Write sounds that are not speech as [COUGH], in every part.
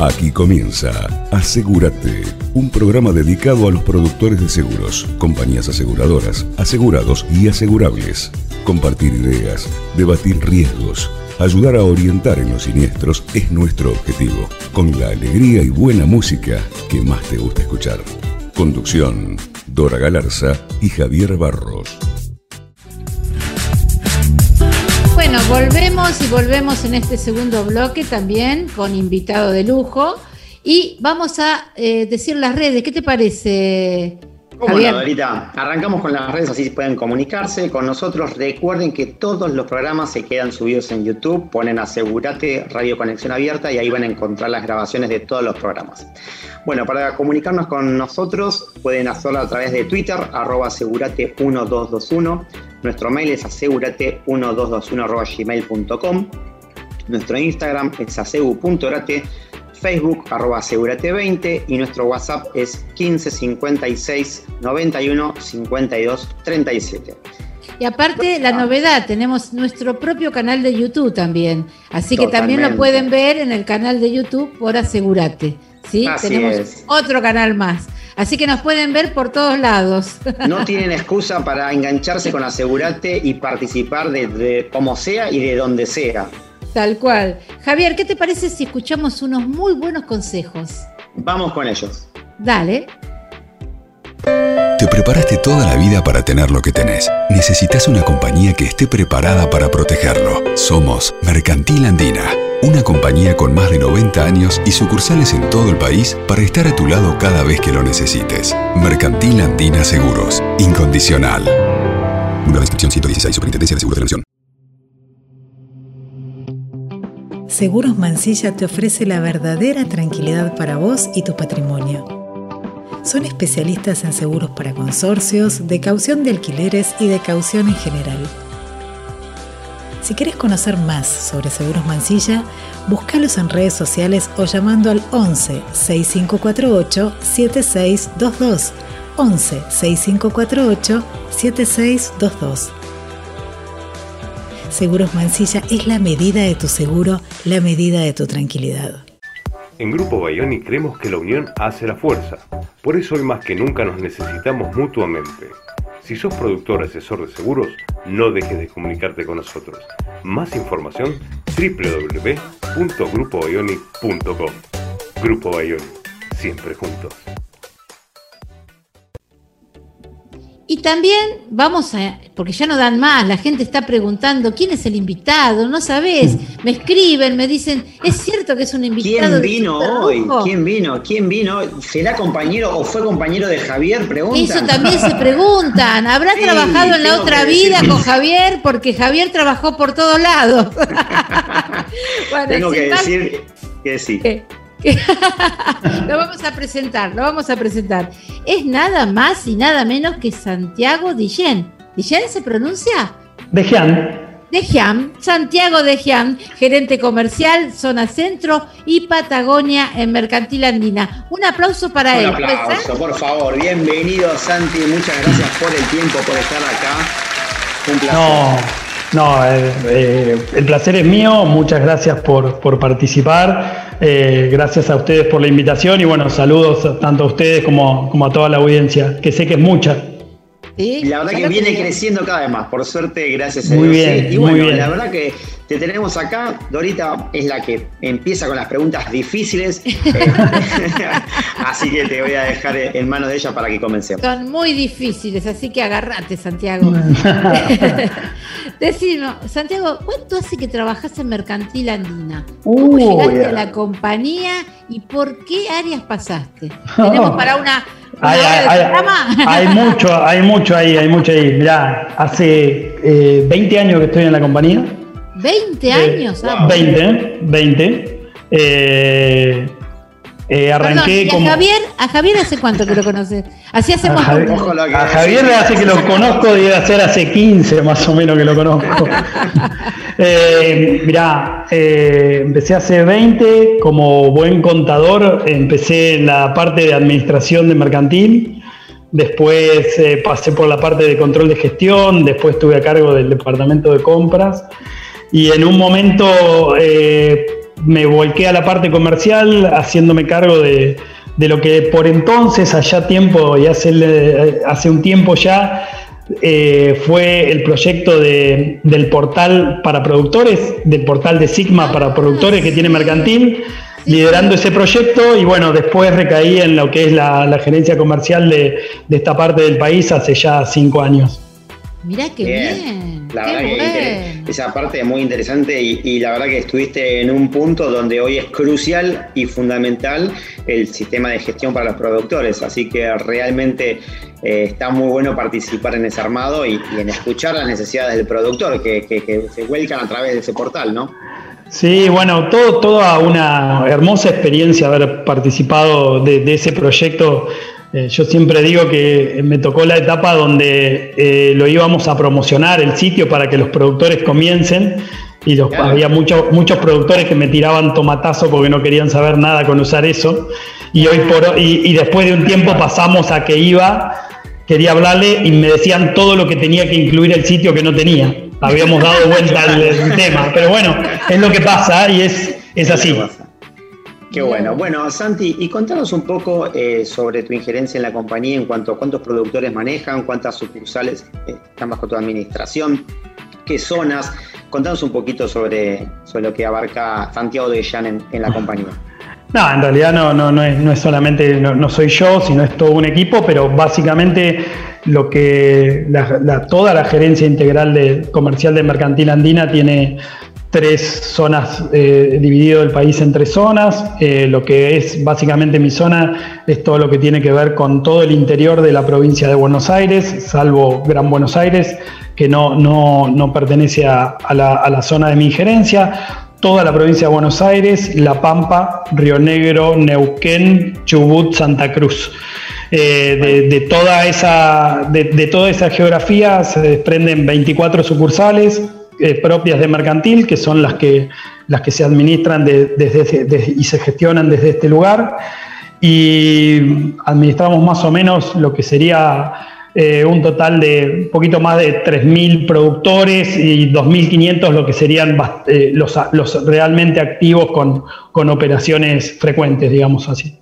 Aquí comienza Asegúrate, un programa dedicado a los productores de seguros, compañías aseguradoras, asegurados y asegurables. Compartir ideas, debatir riesgos, ayudar a orientar en los siniestros es nuestro objetivo, con la alegría y buena música que más te gusta escuchar. Conducción, Dora Galarza y Javier Barros. Bueno, volvemos y volvemos en este segundo bloque también con invitado de lujo. Y vamos a eh, decir las redes. ¿Qué te parece? ¿Cómo no, Dorita? Arrancamos con las redes, así pueden comunicarse con nosotros. Recuerden que todos los programas se quedan subidos en YouTube. Ponen Asegúrate Radio Conexión Abierta y ahí van a encontrar las grabaciones de todos los programas. Bueno, para comunicarnos con nosotros pueden hacerlo a través de Twitter, arroba asegurate1221. Nuestro mail es asegurate1221.gmail.com. Nuestro Instagram es asegu.orate, Facebook arroba asegurate20 y nuestro WhatsApp es 1556 91 52 37. Y aparte, la novedad, tenemos nuestro propio canal de YouTube también. Así que también lo pueden ver en el canal de YouTube por Asegurate. ¿sí? tenemos otro canal más. Así que nos pueden ver por todos lados. No tienen excusa para engancharse con Asegurate y participar de, como sea y de donde sea. Tal cual. Javier, ¿qué te parece si escuchamos unos muy buenos consejos? Vamos con ellos. Dale. Te preparaste toda la vida para tener lo que tenés. Necesitas una compañía que esté preparada para protegerlo. Somos Mercantil Andina una compañía con más de 90 años y sucursales en todo el país para estar a tu lado cada vez que lo necesites. Mercantil Andina Seguros. Incondicional. Una descripción 116, Superintendencia de Seguros de la. Seguros Mansilla te ofrece la verdadera tranquilidad para vos y tu patrimonio. Son especialistas en seguros para consorcios, de caución de alquileres y de caución en general si quieres conocer más sobre Seguros Mansilla, búscalos en redes sociales o llamando al 11 6548 7622. 11 6548 7622. Seguros Mansilla es la medida de tu seguro, la medida de tu tranquilidad. En Grupo Bayoni creemos que la unión hace la fuerza. Por eso hoy más que nunca nos necesitamos mutuamente. Si sos productor asesor de seguros, no dejes de comunicarte con nosotros. Más información www.grupoionic.com. Grupo Bayoni, siempre juntos. Y también vamos a, porque ya no dan más, la gente está preguntando quién es el invitado, no sabes, me escriben, me dicen, es cierto que es un invitado. ¿Quién vino hoy? ¿Quién vino? ¿Quién vino? ¿Será compañero o fue compañero de Javier? Preguntan. Eso también se preguntan. ¿Habrá [LAUGHS] trabajado en la otra vida con Javier? Porque Javier trabajó por todos lados. [LAUGHS] tengo que decir que sí. Eh, [LAUGHS] lo vamos a presentar, lo vamos a presentar. Es nada más y nada menos que Santiago Dillén. ¿Dillén se pronuncia? Dejean. Dejean, Santiago Dejean, gerente comercial, zona centro y Patagonia en Mercantil Andina. Un aplauso para él. Un aplauso, por favor. Bienvenido, Santi. Muchas gracias por el tiempo, por estar acá. Un placer. No, eh, eh, el placer es mío, muchas gracias por, participar, eh, gracias a ustedes por la invitación y bueno, saludos tanto a ustedes como, como a toda la audiencia, que sé que es mucha. Y la verdad que viene creciendo cada vez más, por suerte, gracias a Dios. Muy bien, y bueno, la verdad que te tenemos acá. Dorita es la que empieza con las preguntas difíciles. [LAUGHS] así que te voy a dejar en manos de ella para que comencemos. Son muy difíciles, así que agarrate, Santiago. [LAUGHS] Decimos, Santiago, ¿cuánto hace que trabajas en Mercantil Andina? ¿Cómo llegaste a la compañía y por qué áreas pasaste? [LAUGHS] Tenemos para una hay, mucho, hay mucho ahí, hay mucho ahí. Mirá, hace 20 eh, años que estoy en la compañía. 20 eh, años, 20, 20. Eh, eh, arranqué a Javier, ¿A Javier hace cuánto que lo conoces? Así hacemos. A Javier, a Javier hace que lo conozco, debe hacer hace 15 más o menos que lo conozco. [LAUGHS] eh, mirá, eh, empecé hace 20, como buen contador, empecé en la parte de administración de mercantil. Después eh, pasé por la parte de control de gestión, después estuve a cargo del departamento de compras y en un momento me volqué a la parte comercial haciéndome cargo de, lo que por entonces, allá tiempo y hace, hace un tiempo ya, eh, fue el proyecto del portal para productores, del portal de Sigma para productores que tiene Mercantil, liderando ese proyecto y bueno, después recaí en lo que es la, gerencia comercial de, esta parte del país hace ya cinco años. Mirá qué bien. La verdad que esa parte es muy interesante y, la verdad que estuviste en un punto donde hoy es crucial y fundamental el sistema de gestión para los productores. Así que realmente eh, está muy bueno participar en ese armado y, en escuchar las necesidades del productor que, se vuelcan a través de ese portal, ¿no? Sí, bueno, todo, toda una hermosa experiencia haber participado de ese proyecto eh, yo siempre digo que me tocó la etapa donde eh, lo íbamos a promocionar el sitio para que los productores comiencen y había muchos muchos productores que me tiraban tomatazo porque no querían saber nada con usar eso. Y hoy por y, después de un tiempo pasamos a que iba quería hablarle y me decían todo lo que tenía que incluir el sitio que no tenía. Habíamos dado vuelta al, tema pero bueno es lo que pasa y es es así Qué bueno. Bueno, Santi, y contanos un poco eh, sobre tu injerencia en la compañía en cuanto a cuántos productores manejan, cuántas sucursales eh, están bajo tu administración, qué zonas. Contanos un poquito sobre, sobre lo que abarca Santiago de Llán en, la compañía. No, en realidad no, no, no, es, no es solamente, no, soy yo, sino es todo un equipo, pero básicamente lo que toda la gerencia integral de, comercial de Mercantil Andina tiene tres zonas, eh, dividido el país en tres zonas. Eh, lo que es básicamente mi zona es todo lo que tiene que ver con todo el interior de la provincia de Buenos Aires, salvo Gran Buenos Aires, que no, no, pertenece a, la, zona de mi injerencia. Toda la provincia de Buenos Aires, La Pampa, Río Negro, Neuquén, Chubut, Santa Cruz. Eh, de, toda esa, de toda esa geografía se desprenden 24 sucursales, eh, propias de mercantil, que son las que, las que se administran desde, y se gestionan desde este lugar. Y administramos más o menos lo que sería eh, un total de un poquito más de 3.000 productores y 2.500 lo que serían eh, los, los, realmente activos con, con operaciones frecuentes, digamos así.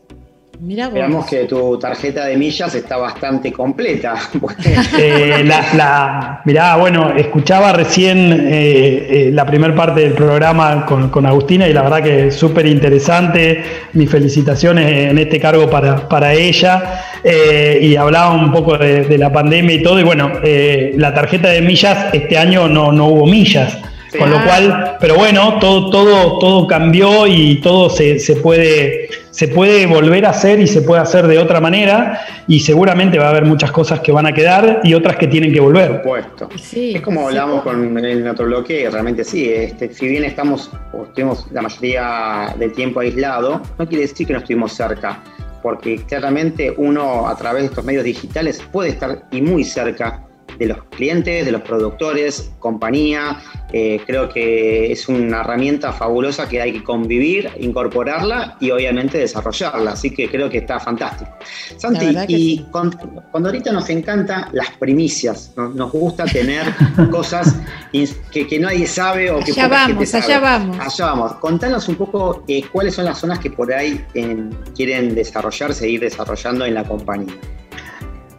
Mira Veamos que tu tarjeta de millas está bastante completa. [LAUGHS] eh, la, mirá, bueno, escuchaba recién eh, eh, la primera parte del programa con, Agustina y la verdad que es súper interesante. Mis felicitaciones en este cargo para, ella. Eh, y hablaba un poco de, la pandemia y todo. Y bueno, la tarjeta de millas, este año no, no hubo millas. Con lo cual, pero bueno, todo, todo, todo cambió y todo se, se, puede, se puede volver a hacer y se puede hacer de otra manera y seguramente va a haber muchas cosas que van a quedar y otras que tienen que volver. Por supuesto. es como hablábamos con el otro bloque, realmente sí, este, si bien estamos o estuvimos la mayoría del tiempo aislado, no quiere decir que no estuvimos cerca porque claramente uno a través de estos medios digitales puede estar y muy cerca de los clientes, de los productores, compañía. Eh, creo que es una herramienta fabulosa que hay que convivir, incorporarla y obviamente desarrollarla. Así que creo que está fantástico. Santi, y cuando, ahorita nos encanta las primicias, nos gusta tener [LAUGHS] cosas que, nadie sabe o que allá vamos, allá vamos. Allá vamos. Contanos un poco eh, cuáles son las zonas que por ahí eh, quieren desarrollar, seguir desarrollando en la compañía.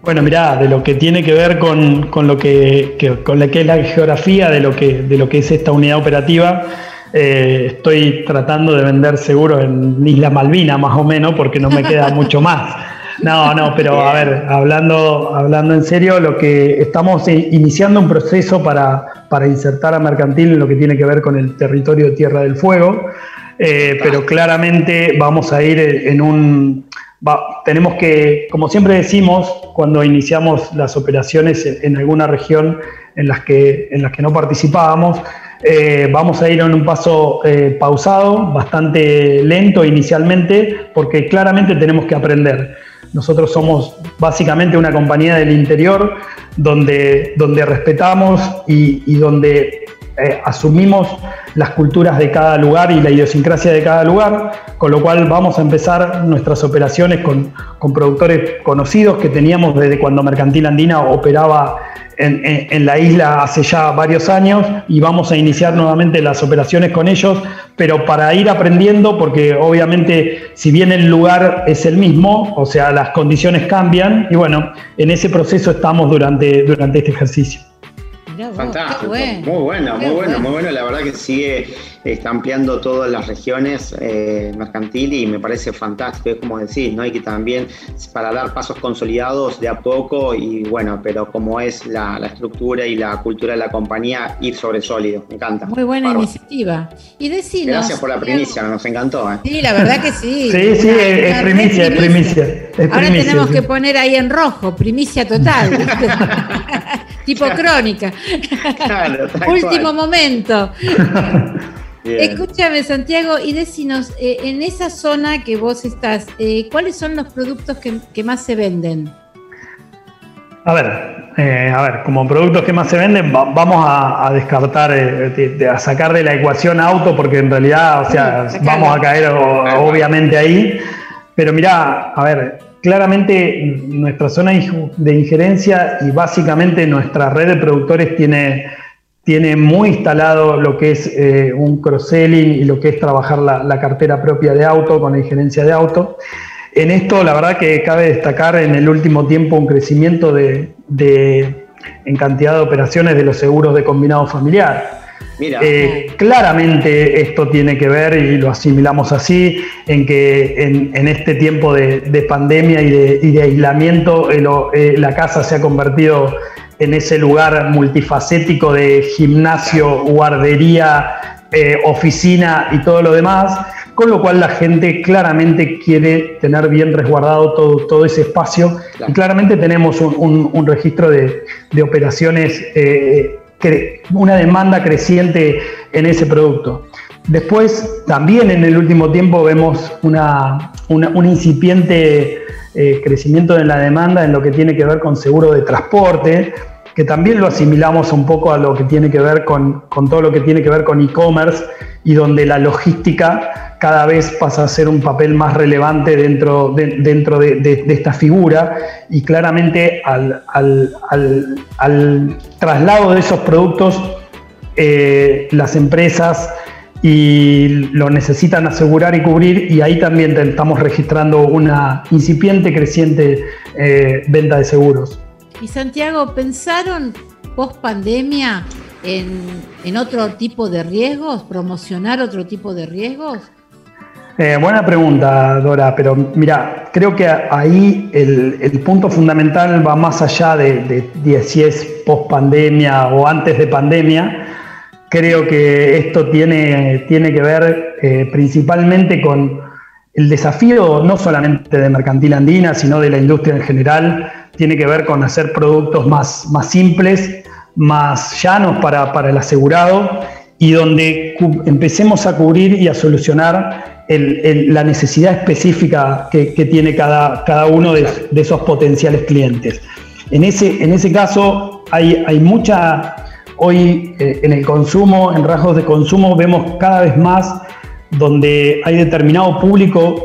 Bueno, mirá, de lo que tiene que ver con, lo que, con la que es la geografía de lo que, de lo que es esta unidad operativa, eh, estoy tratando de vender seguro en Isla Malvina, más o menos, porque no me queda mucho [LAUGHS] más. No, no, pero a ver, hablando, hablando en serio, lo que estamos iniciando un proceso para, para insertar a Mercantil en lo que tiene que ver con el territorio de Tierra del Fuego, eh, pero claramente vamos a ir en un tenemos que, como siempre decimos, cuando iniciamos las operaciones en, alguna región en las que, en las que no participábamos, eh, vamos a ir en un paso eh, pausado, bastante lento inicialmente, porque claramente tenemos que aprender. Nosotros somos básicamente una compañía del interior donde, donde respetamos y, donde eh, asumimos las culturas de cada lugar y la idiosincrasia de cada lugar, con lo cual vamos a empezar nuestras operaciones con, con productores conocidos que teníamos desde cuando Mercantil Andina operaba en, la isla hace ya varios años y vamos a iniciar nuevamente las operaciones con ellos, pero para ir aprendiendo, porque obviamente si bien el lugar es el mismo, o sea, las condiciones cambian y bueno, en ese proceso estamos durante, durante este ejercicio. Fantástico, muy bueno, muy bueno, muy bueno. La verdad que sigue está ampliando todas las regiones eh, mercantil y me parece fantástico, es como decir, ¿no? hay que también para dar pasos consolidados de a poco y bueno, pero como es la, estructura y la cultura de la compañía, ir sobre sólido, me encanta. Muy buena iniciativa. Y decinos, Gracias por la primicia, nos encantó. ¿eh? Sí, la verdad que sí. sí, sí, es, primicia, es primicia. Ahora tenemos que poner ahí en rojo, primicia total. [LAUGHS] tipo crónica. Último momento. [LAUGHS] Escúchame, Santiago, y decinos, eh, en esa zona que vos estás, eh, ¿cuáles son los productos que, más se venden? A ver, eh, a ver, como productos que más se venden, vamos a, descartar, a sacar de la ecuación auto, porque en realidad, o sea, vamos a caer obviamente ahí. Pero mira, a ver, claramente nuestra zona de injerencia y básicamente nuestra red de productores tiene tiene muy instalado lo que es eh, un cross-selling y lo que es trabajar la, cartera propia de auto con la injerencia de auto. En esto, la verdad que cabe destacar en el último tiempo un crecimiento de, en cantidad de operaciones de los seguros de combinado familiar. Eh, claramente esto tiene que ver, y lo asimilamos así, en que en, este tiempo de, pandemia y de, aislamiento eh, la casa se ha convertido en ese lugar multifacético de gimnasio, guardería, eh, oficina y todo lo demás, con lo cual la gente claramente quiere tener bien resguardado todo, todo ese espacio. Y claramente tenemos un, registro de, operaciones, eh, una demanda creciente en ese producto. Después, también en el último tiempo vemos una, un incipiente eh, crecimiento de la demanda en lo que tiene que ver con seguro de transporte, que también lo asimilamos un poco a lo que tiene que ver con, todo lo que tiene que ver con e-commerce y donde la logística cada vez pasa a ser un papel más relevante dentro de, dentro de, esta figura y claramente al, traslado de esos productos eh, las empresas y lo necesitan asegurar y cubrir y ahí también estamos registrando una incipiente creciente eh, venta de seguros. Y Santiago, ¿pensaron post pandemia en, otro tipo de riesgos, promocionar otro tipo de riesgos? Eh, buena pregunta, Dora, pero mira, creo que ahí el, punto fundamental va más allá de, si es post pandemia o antes de pandemia. Creo que esto tiene, tiene que ver eh, principalmente con el desafío no solamente de Mercantil Andina, sino de la industria en general, tiene que ver con hacer productos más, más simples, más llanos para, el asegurado y donde empecemos a cubrir y a solucionar la necesidad específica que, tiene cada, cada uno de, esos potenciales clientes. En ese, en ese caso hay, hay mucha, hoy eh, en el consumo, en rasgos de consumo, vemos cada vez más donde hay determinado público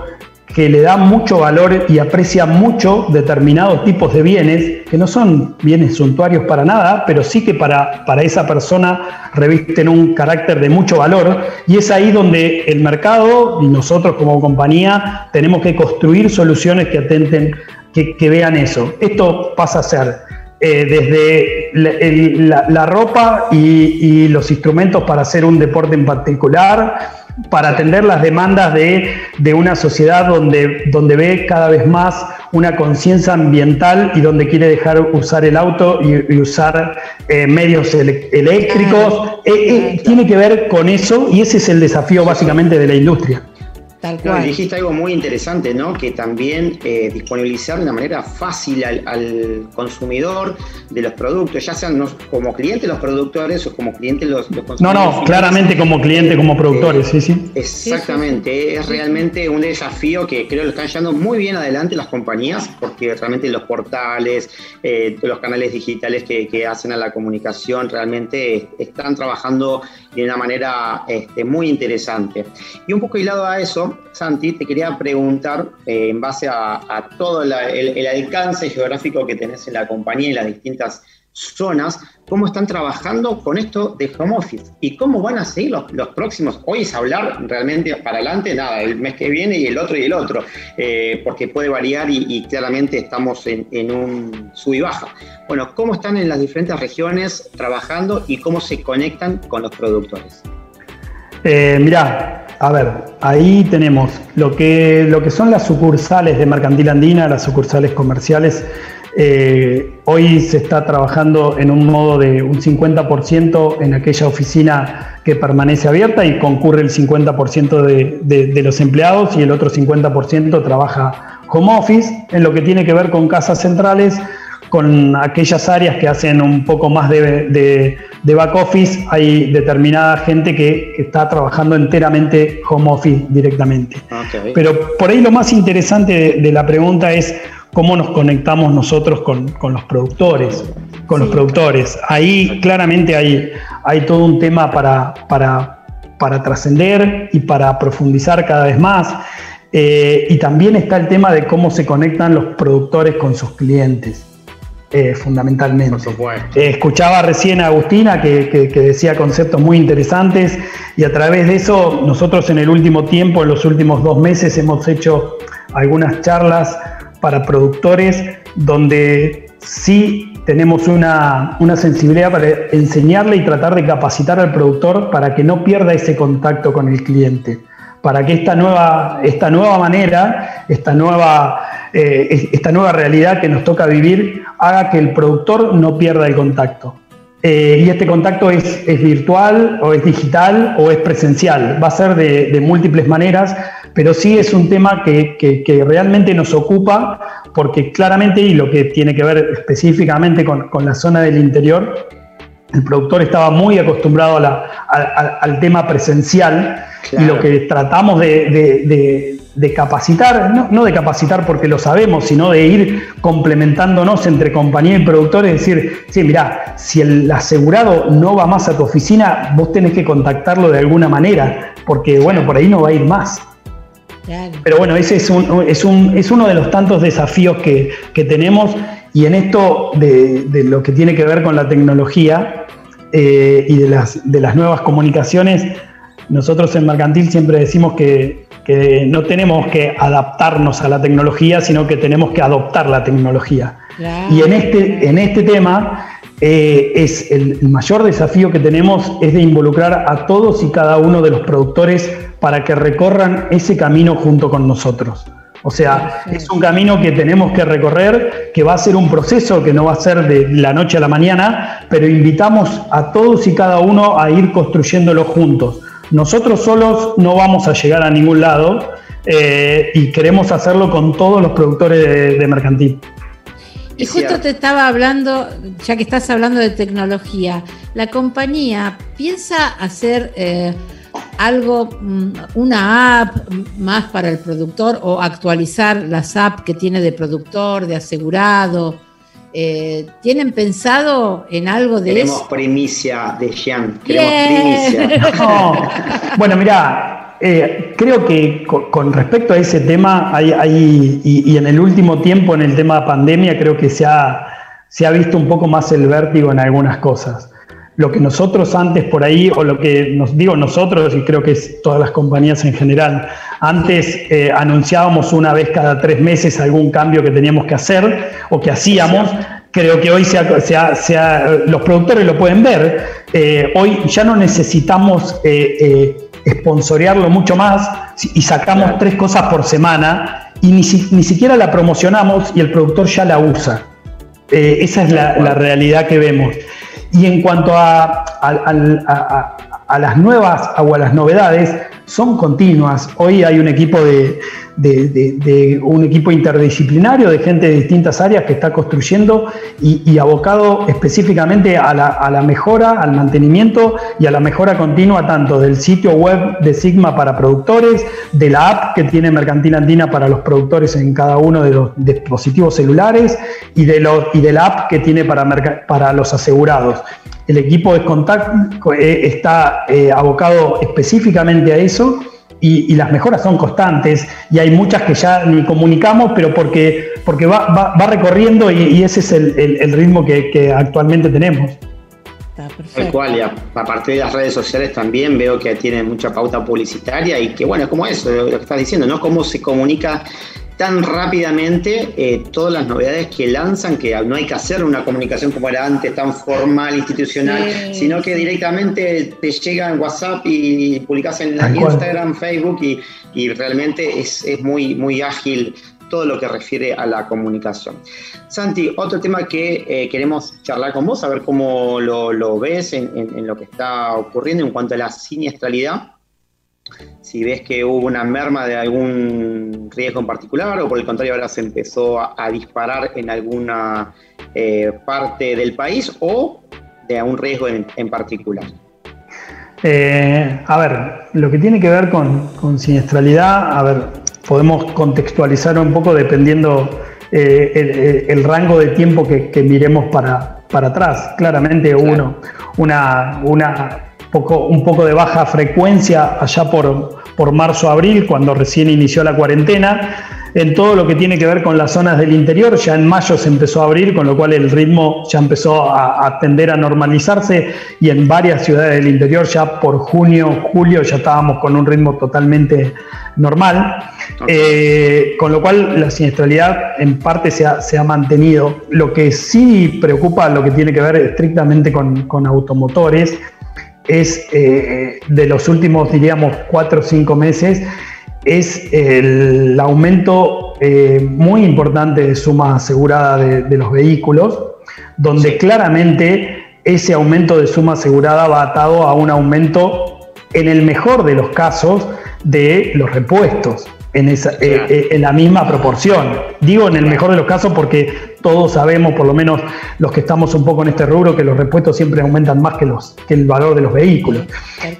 que le da mucho valor y aprecia mucho determinados tipos de bienes, que no son bienes suntuarios para nada, pero sí que para, para esa persona revisten un carácter de mucho valor. Y es ahí donde el mercado y nosotros como compañía tenemos que construir soluciones que atenten, que, vean eso. Esto pasa a ser eh, desde la, ropa y, y los instrumentos para hacer un deporte en particular, para atender las demandas de, una sociedad donde, donde ve cada vez más una conciencia ambiental y donde quiere dejar usar el auto y, usar eh, medios eléctricos. Eh, eh, tiene que ver con eso y ese es el desafío básicamente de la industria. Tal cual. dijiste algo muy interesante, ¿no? Que también eh, disponibilizar de una manera fácil al, consumidor de los productos, ya sean como clientes los productores o como clientes los, consumidores. No, no, claramente como cliente, como productores, sí, sí. Exactamente, es realmente un desafío que creo que lo están llevando muy bien adelante las compañías, porque realmente los portales, eh, los canales digitales que, que hacen a la comunicación realmente están trabajando de una manera este, muy interesante. Y un poco hilado a eso, Santi, te quería preguntar, eh, en base a, todo el, alcance geográfico que tenés en la compañía y las distintas zonas, cómo están trabajando con esto de home office y cómo van a seguir los, próximos. Hoy es hablar realmente para adelante, nada, el mes que viene y el otro y el otro, eh, porque puede variar y, claramente estamos en, un sub y baja. Bueno, ¿cómo están en las diferentes regiones trabajando y cómo se conectan con los productores? Eh, mirá, a ver, ahí tenemos lo que, lo que son las sucursales de Mercantil Andina, las sucursales comerciales. Eh, hoy se está trabajando en un modo de un 50% en aquella oficina que permanece abierta y concurre el 50% de, de, los empleados y el otro 50% trabaja home office. En lo que tiene que ver con casas centrales, con aquellas áreas que hacen un poco más de, back office, hay determinada gente que está trabajando enteramente home office directamente. Pero por ahí lo más interesante de, la pregunta es cómo nos conectamos nosotros con, los productores. Con los productores. Ahí claramente hay, hay todo un tema para, para, para trascender y para profundizar cada vez más. Eh, y también está el tema de cómo se conectan los productores con sus clientes. Eh, fundamentalmente. Eh, escuchaba recién a Agustina que, decía conceptos muy interesantes y a través de eso nosotros en el último tiempo, en los últimos dos meses, hemos hecho algunas charlas para productores donde sí tenemos una, una sensibilidad para enseñarle y tratar de capacitar al productor para que no pierda ese contacto con el cliente para que esta nueva, esta nueva manera, esta nueva, eh, esta nueva realidad que nos toca vivir, haga que el productor no pierda el contacto. Eh, y este contacto es, virtual o es digital o es presencial. Va a ser de, múltiples maneras, pero sí es un tema que, realmente nos ocupa porque claramente, y lo que tiene que ver específicamente con, la zona del interior, el productor estaba muy acostumbrado al tema presencial y lo que tratamos de, capacitar, no, de capacitar porque lo sabemos, sino de ir complementándonos entre compañía y productor, es decir, sí, mirá, si el asegurado no va más a tu oficina, vos tenés que contactarlo de alguna manera, porque bueno, por ahí no va a ir más. Pero bueno, ese es, es, uno de los tantos desafíos que, tenemos y en esto de, lo que tiene que ver con la tecnología eh, y de las, de las nuevas comunicaciones, nosotros en Mercantil siempre decimos que, no tenemos que adaptarnos a la tecnología, sino que tenemos que adoptar la tecnología. Y en este, en este tema eh, es el, mayor desafío que tenemos es de involucrar a todos y cada uno de los productores para que recorran ese camino junto con nosotros. O sea, es un camino que tenemos que recorrer, que va a ser un proceso que no va a ser de la noche a la mañana, pero invitamos a todos y cada uno a ir construyéndolo juntos. Nosotros solos no vamos a llegar a ningún lado eh, y queremos hacerlo con todos los productores de, mercantil. Y justo te estaba hablando, ya que estás hablando de tecnología, la compañía piensa hacer eh, algo, mm, una app más para el productor o actualizar las apps que tiene de productor, de asegurado. Eh, ¿Tienen pensado en algo de Queremos primicia de Jean. Queremos primicia. [LAUGHS] Bueno, mira, eh, creo que con, respecto a ese tema, hay, y, en el último tiempo, en el tema de pandemia, creo que se ha, se ha visto un poco más el vértigo en algunas cosas. Lo que nosotros antes por ahí, o lo que nos digo nosotros, y creo que es todas las compañías en general, antes eh, anunciábamos una vez cada tres meses algún cambio que teníamos que hacer o que hacíamos. Creo que hoy los productores lo pueden ver. Eh, hoy ya no necesitamos eh, eh mucho más y sacamos tres cosas por semana y ni, siquiera la promocionamos y el productor ya la usa. esa es la, realidad que vemos. Y en cuanto a, a las nuevas o a las novedades, son continuas. Hoy hay un equipo de, un equipo interdisciplinario de gente de distintas áreas que está construyendo y, abocado específicamente a la, mejora, al mantenimiento y a la mejora continua tanto del sitio web de Sigma para productores, de la app que tiene Mercantil Andina para los productores en cada uno de los dispositivos celulares y de, y de la app que tiene para, para los asegurados. El equipo de Contact eh, está eh, abocado específicamente a eso y, las mejoras son constantes y hay muchas que ya ni comunicamos, pero porque, porque va, recorriendo y, ese es el, ritmo que, actualmente tenemos. Tal cual, y aparte de las redes sociales también veo que tiene mucha pauta publicitaria y que bueno, es como eso, lo que estás diciendo, ¿no? Cómo se comunica tan rápidamente eh, todas las novedades que lanzan, que no hay que hacer una comunicación como era antes, tan formal, institucional, sino que directamente te llega en WhatsApp y publicas en Instagram, Facebook y, y realmente es, es, muy, muy ágil todo lo que refiere a la comunicación. Santi, otro tema que eh, queremos charlar con vos, a ver cómo lo, lo ves en, en lo que está ocurriendo en cuanto a la siniestralidad si ves que hubo una merma de algún riesgo en particular o por el contrario ahora se empezó a, disparar en alguna eh, parte del país o de un riesgo en, particular. Eh, a ver, lo que tiene que ver con, siniestralidad, a ver, podemos contextualizar un poco dependiendo eh, el, rango de tiempo que, miremos para, para atrás. Claramente uno, una, una un poco de baja frecuencia allá por, por marzo-abril, cuando recién inició la cuarentena. En todo lo que tiene que ver con las zonas del interior, ya en mayo se empezó a abrir, con lo cual el ritmo ya empezó a, tender a normalizarse y en varias ciudades del interior ya por junio, julio ya estábamos con un ritmo totalmente normal, eh, con lo cual la siniestralidad en parte se ha, mantenido. Lo que sí preocupa, lo que tiene que ver estrictamente con, con automotores, es eh, de los últimos, diríamos, cuatro o cinco meses, es el aumento eh, muy importante de suma asegurada de, los vehículos, donde claramente ese aumento de suma asegurada va atado a un aumento, en el mejor de los casos, de los repuestos en, esa, eh, eh, en la misma proporción. Digo en el mejor de los casos porque todos sabemos, por lo menos los que estamos un poco en este rubro, que los repuestos siempre aumentan más que, los, que el valor de los vehículos.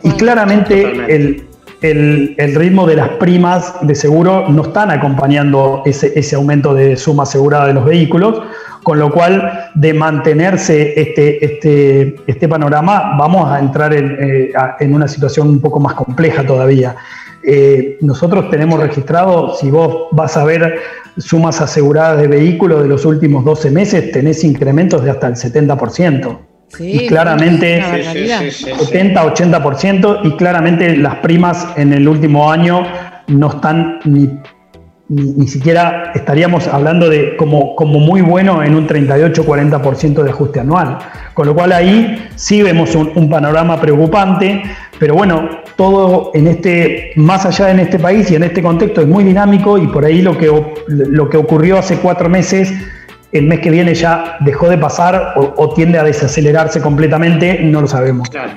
Y claramente el, el, ritmo de las primas de seguro no están acompañando ese, ese aumento de suma asegurada de los vehículos, con lo cual de mantenerse este, este, este panorama vamos a entrar en, eh, en una situación un poco más compleja todavía. Eh, nosotros tenemos registrado, si vos vas a ver sumas aseguradas de vehículos de los últimos 12 meses, tenés incrementos de hasta el 70%. y claramente 70-80% y claramente las primas en el último año no están ni, ni, siquiera estaríamos hablando de como, como muy bueno en un 38-40% de ajuste anual. Con lo cual ahí sí vemos un, un panorama preocupante, pero bueno, todo en este, más allá en este país y en este contexto es muy dinámico y por ahí lo que, lo que ocurrió hace cuatro meses, el mes que viene ya dejó de pasar o, tiende a desacelerarse completamente, no lo sabemos. Claro.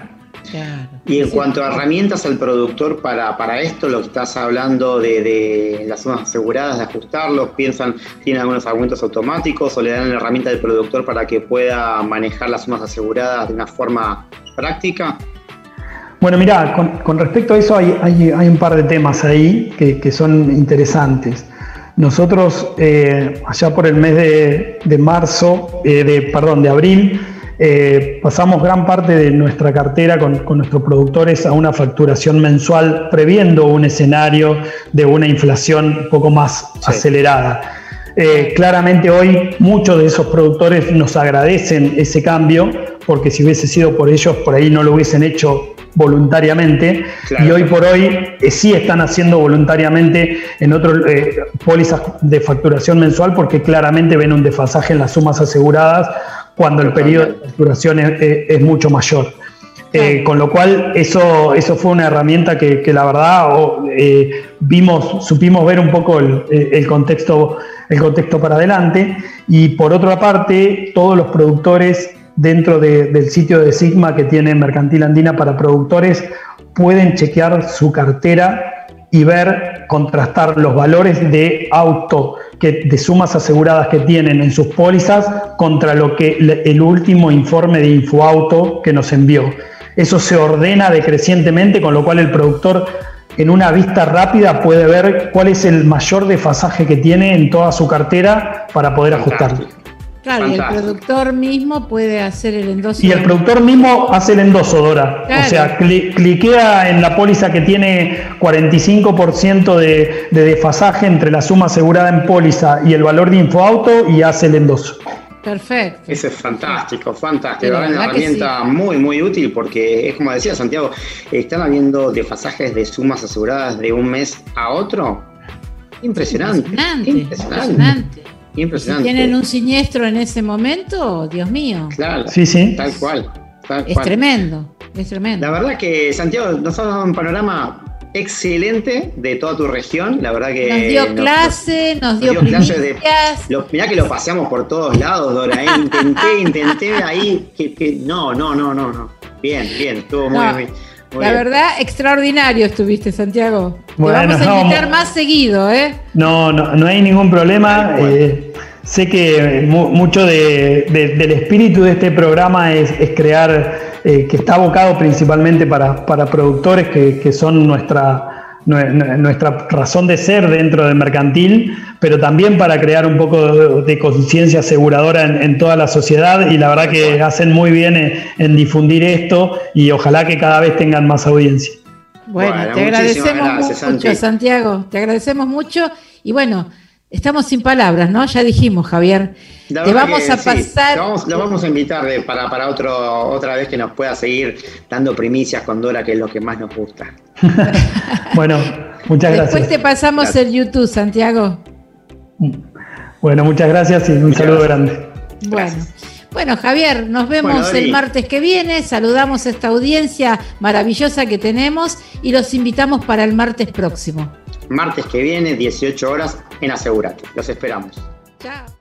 Y en cuanto a herramientas al productor para, para esto, lo que estás hablando de, las sumas aseguradas, de ajustarlos, piensan, tienen algunos argumentos automáticos o le dan la herramienta al productor para que pueda manejar las sumas aseguradas de una forma práctica? Bueno, mira, con, respecto a eso hay, un par de temas ahí que, son interesantes. Nosotros, eh, allá por el mes de, marzo, eh, de, perdón, de abril, eh, pasamos gran parte de nuestra cartera con, nuestros productores a una facturación mensual, previendo un escenario de una inflación un poco más acelerada. claramente hoy muchos de esos productores nos agradecen ese cambio, porque si hubiese sido por ellos, por ahí no lo hubiesen hecho voluntariamente y hoy por hoy eh, sí están haciendo voluntariamente en otras eh, pólizas de facturación mensual porque claramente ven un desfasaje en las sumas aseguradas cuando el periodo de facturación es, mucho mayor. Eh, con lo cual eso, eso fue una herramienta que, la verdad vimos, supimos ver un poco el, el, contexto, el contexto para adelante. Y por otra parte todos los productores dentro del sitio de Sigma que tiene Mercantil Andina para productores, pueden chequear su cartera y ver, contrastar los valores de auto, que, de sumas aseguradas que tienen en sus pólizas contra lo que el último informe de Infoauto que nos envió. Eso se ordena decrecientemente, con lo cual el productor en una vista rápida puede ver cuál es el mayor desfasaje que tiene en toda su cartera para poder ajustarlo. Claro, y el productor mismo puede hacer el endoso. Y el productor mismo hace el endoso, Dora. O sea, cliquea en la póliza que tiene 45% de, de desfasaje entre la suma asegurada en póliza y el valor de Infoauto y hace el endoso. Perfecto. Eso es fantástico, fantástico. Es una herramienta muy, muy útil porque es como decía Santiago, están habiendo desfasajes de sumas aseguradas de un mes a otro. Impresionante. Impresionante. Impresionante. Si tienen un siniestro en ese momento, Dios mío. Claro. Sí, sí. Tal cual. es tremendo. Es tremendo. La verdad que, Santiago, nos ha dado un panorama excelente de toda tu región. La verdad que. Nos dio clase, nos, dio, clases de. mirá que lo paseamos por todos lados, Dora. ¿eh? Intenté, [LAUGHS] intenté ahí. Que, no, no, no, no, no. Bien, bien, estuvo muy la verdad, extraordinario estuviste, Santiago. vamos a invitar más seguido, ¿eh? No, no, no hay ningún problema. Eh, sé que mucho del espíritu de este programa es, crear, eh, que está abocado principalmente para, productores que, son nuestra, nuestra razón de ser dentro del mercantil, pero también para crear un poco de, conciencia aseguradora en, toda la sociedad y la verdad que hacen muy bien en, difundir esto y ojalá que cada vez tengan más audiencia. Bueno, te agradecemos mucho, Santiago, te agradecemos mucho y bueno, estamos sin palabras, ¿no? Ya dijimos, Javier. te vamos a pasar. lo, vamos, a invitar para, para otro, otra vez que nos pueda seguir dando primicias con Dora, que es lo que más nos gusta. [LAUGHS] bueno, muchas gracias. Después te pasamos el YouTube, Santiago. Bueno, muchas gracias y un saludo grande. Bueno. Bueno, Javier, nos vemos el martes que viene. Saludamos a esta audiencia maravillosa que tenemos y los invitamos para el martes próximo. Martes que viene, 18 horas, en Asegurate. Los esperamos. Chao.